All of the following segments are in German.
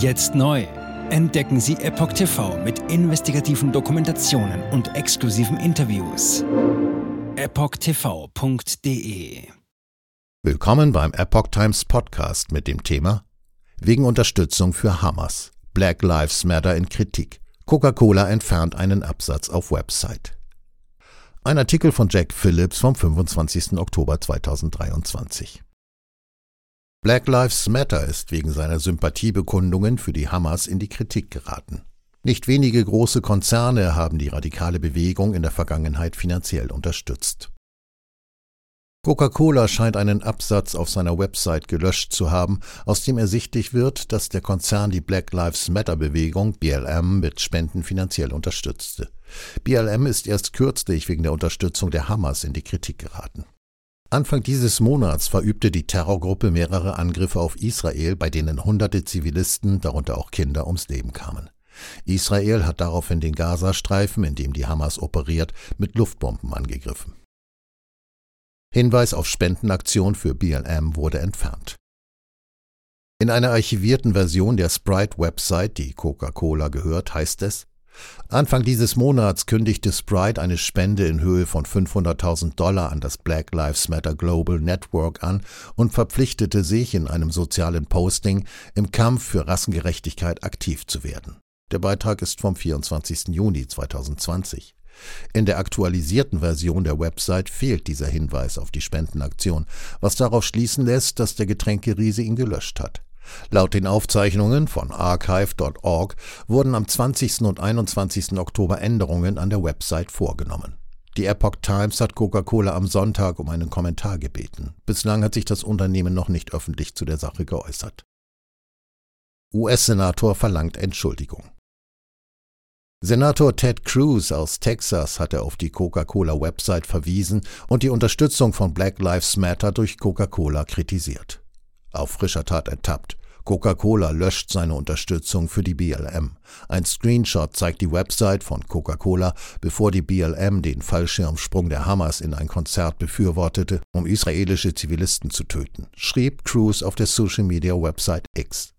Jetzt neu. Entdecken Sie Epoch TV mit investigativen Dokumentationen und exklusiven Interviews. EpochTV.de Willkommen beim Epoch Times Podcast mit dem Thema Wegen Unterstützung für Hamas. Black Lives Matter in Kritik. Coca-Cola entfernt einen Absatz auf Website. Ein Artikel von Jack Phillips vom 25. Oktober 2023. Black Lives Matter ist wegen seiner Sympathiebekundungen für die Hamas in die Kritik geraten. Nicht wenige große Konzerne haben die radikale Bewegung in der Vergangenheit finanziell unterstützt. Coca-Cola scheint einen Absatz auf seiner Website gelöscht zu haben, aus dem ersichtlich wird, dass der Konzern die Black Lives Matter Bewegung BLM mit Spenden finanziell unterstützte. BLM ist erst kürzlich wegen der Unterstützung der Hamas in die Kritik geraten. Anfang dieses Monats verübte die Terrorgruppe mehrere Angriffe auf Israel, bei denen hunderte Zivilisten, darunter auch Kinder, ums Leben kamen. Israel hat daraufhin den Gazastreifen, in dem die Hamas operiert, mit Luftbomben angegriffen. Hinweis auf Spendenaktion für BLM wurde entfernt. In einer archivierten Version der Sprite-Website, die Coca-Cola gehört, heißt es, Anfang dieses Monats kündigte Sprite eine Spende in Höhe von 500.000 Dollar an das Black Lives Matter Global Network an und verpflichtete sich in einem sozialen Posting, im Kampf für Rassengerechtigkeit aktiv zu werden. Der Beitrag ist vom 24. Juni 2020. In der aktualisierten Version der Website fehlt dieser Hinweis auf die Spendenaktion, was darauf schließen lässt, dass der Getränkeriese ihn gelöscht hat. Laut den Aufzeichnungen von archive.org wurden am 20. und 21. Oktober Änderungen an der Website vorgenommen. Die Epoch Times hat Coca-Cola am Sonntag um einen Kommentar gebeten. Bislang hat sich das Unternehmen noch nicht öffentlich zu der Sache geäußert. US-Senator verlangt Entschuldigung. Senator Ted Cruz aus Texas hatte auf die Coca-Cola-Website verwiesen und die Unterstützung von Black Lives Matter durch Coca-Cola kritisiert. Auf frischer Tat ertappt. Coca-Cola löscht seine Unterstützung für die BLM. Ein Screenshot zeigt die Website von Coca-Cola, bevor die BLM den Fallschirmsprung der Hamas in ein Konzert befürwortete, um israelische Zivilisten zu töten, schrieb Cruz auf der Social-Media-Website X.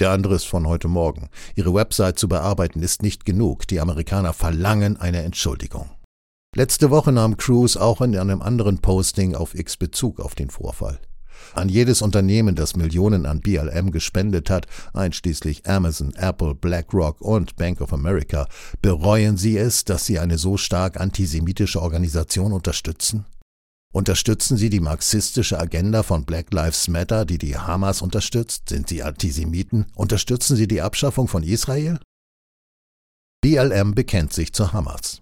Der andere ist von heute Morgen. Ihre Website zu bearbeiten ist nicht genug. Die Amerikaner verlangen eine Entschuldigung. Letzte Woche nahm Cruz auch in einem anderen Posting auf X Bezug auf den Vorfall. An jedes Unternehmen, das Millionen an BLM gespendet hat, einschließlich Amazon, Apple, BlackRock und Bank of America, bereuen Sie es, dass Sie eine so stark antisemitische Organisation unterstützen? Unterstützen Sie die marxistische Agenda von Black Lives Matter, die die Hamas unterstützt? Sind Sie Antisemiten? Unterstützen Sie die Abschaffung von Israel? BLM bekennt sich zur Hamas.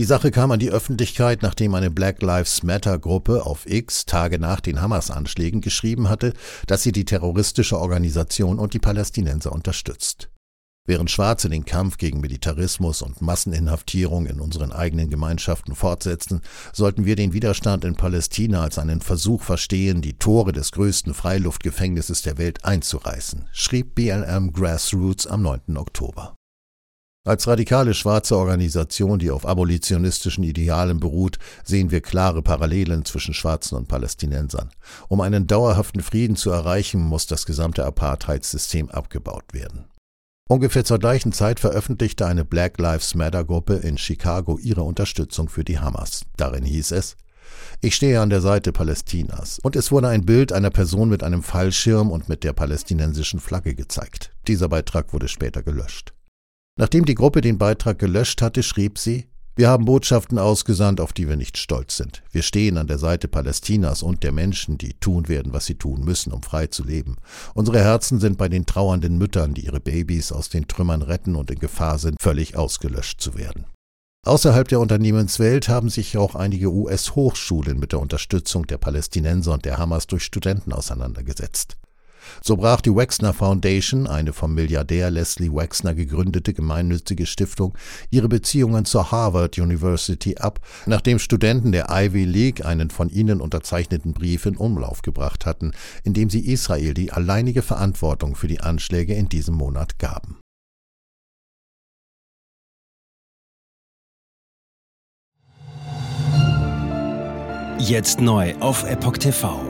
Die Sache kam an die Öffentlichkeit, nachdem eine Black Lives Matter Gruppe auf X Tage nach den Hamas-Anschlägen geschrieben hatte, dass sie die terroristische Organisation und die Palästinenser unterstützt. Während Schwarze den Kampf gegen Militarismus und Masseninhaftierung in unseren eigenen Gemeinschaften fortsetzen, sollten wir den Widerstand in Palästina als einen Versuch verstehen, die Tore des größten Freiluftgefängnisses der Welt einzureißen, schrieb BLM Grassroots am 9. Oktober. Als radikale schwarze Organisation, die auf abolitionistischen Idealen beruht, sehen wir klare Parallelen zwischen Schwarzen und Palästinensern. Um einen dauerhaften Frieden zu erreichen, muss das gesamte Apartheidssystem abgebaut werden. Ungefähr zur gleichen Zeit veröffentlichte eine Black Lives Matter Gruppe in Chicago ihre Unterstützung für die Hamas. Darin hieß es, ich stehe an der Seite Palästinas. Und es wurde ein Bild einer Person mit einem Fallschirm und mit der palästinensischen Flagge gezeigt. Dieser Beitrag wurde später gelöscht. Nachdem die Gruppe den Beitrag gelöscht hatte, schrieb sie, wir haben Botschaften ausgesandt, auf die wir nicht stolz sind. Wir stehen an der Seite Palästinas und der Menschen, die tun werden, was sie tun müssen, um frei zu leben. Unsere Herzen sind bei den trauernden Müttern, die ihre Babys aus den Trümmern retten und in Gefahr sind, völlig ausgelöscht zu werden. Außerhalb der Unternehmenswelt haben sich auch einige US-Hochschulen mit der Unterstützung der Palästinenser und der Hamas durch Studenten auseinandergesetzt. So brach die Wexner Foundation, eine vom Milliardär Leslie Wexner gegründete gemeinnützige Stiftung, ihre Beziehungen zur Harvard University ab, nachdem Studenten der Ivy League einen von ihnen unterzeichneten Brief in Umlauf gebracht hatten, in dem sie Israel die alleinige Verantwortung für die Anschläge in diesem Monat gaben. Jetzt neu auf Epoch TV.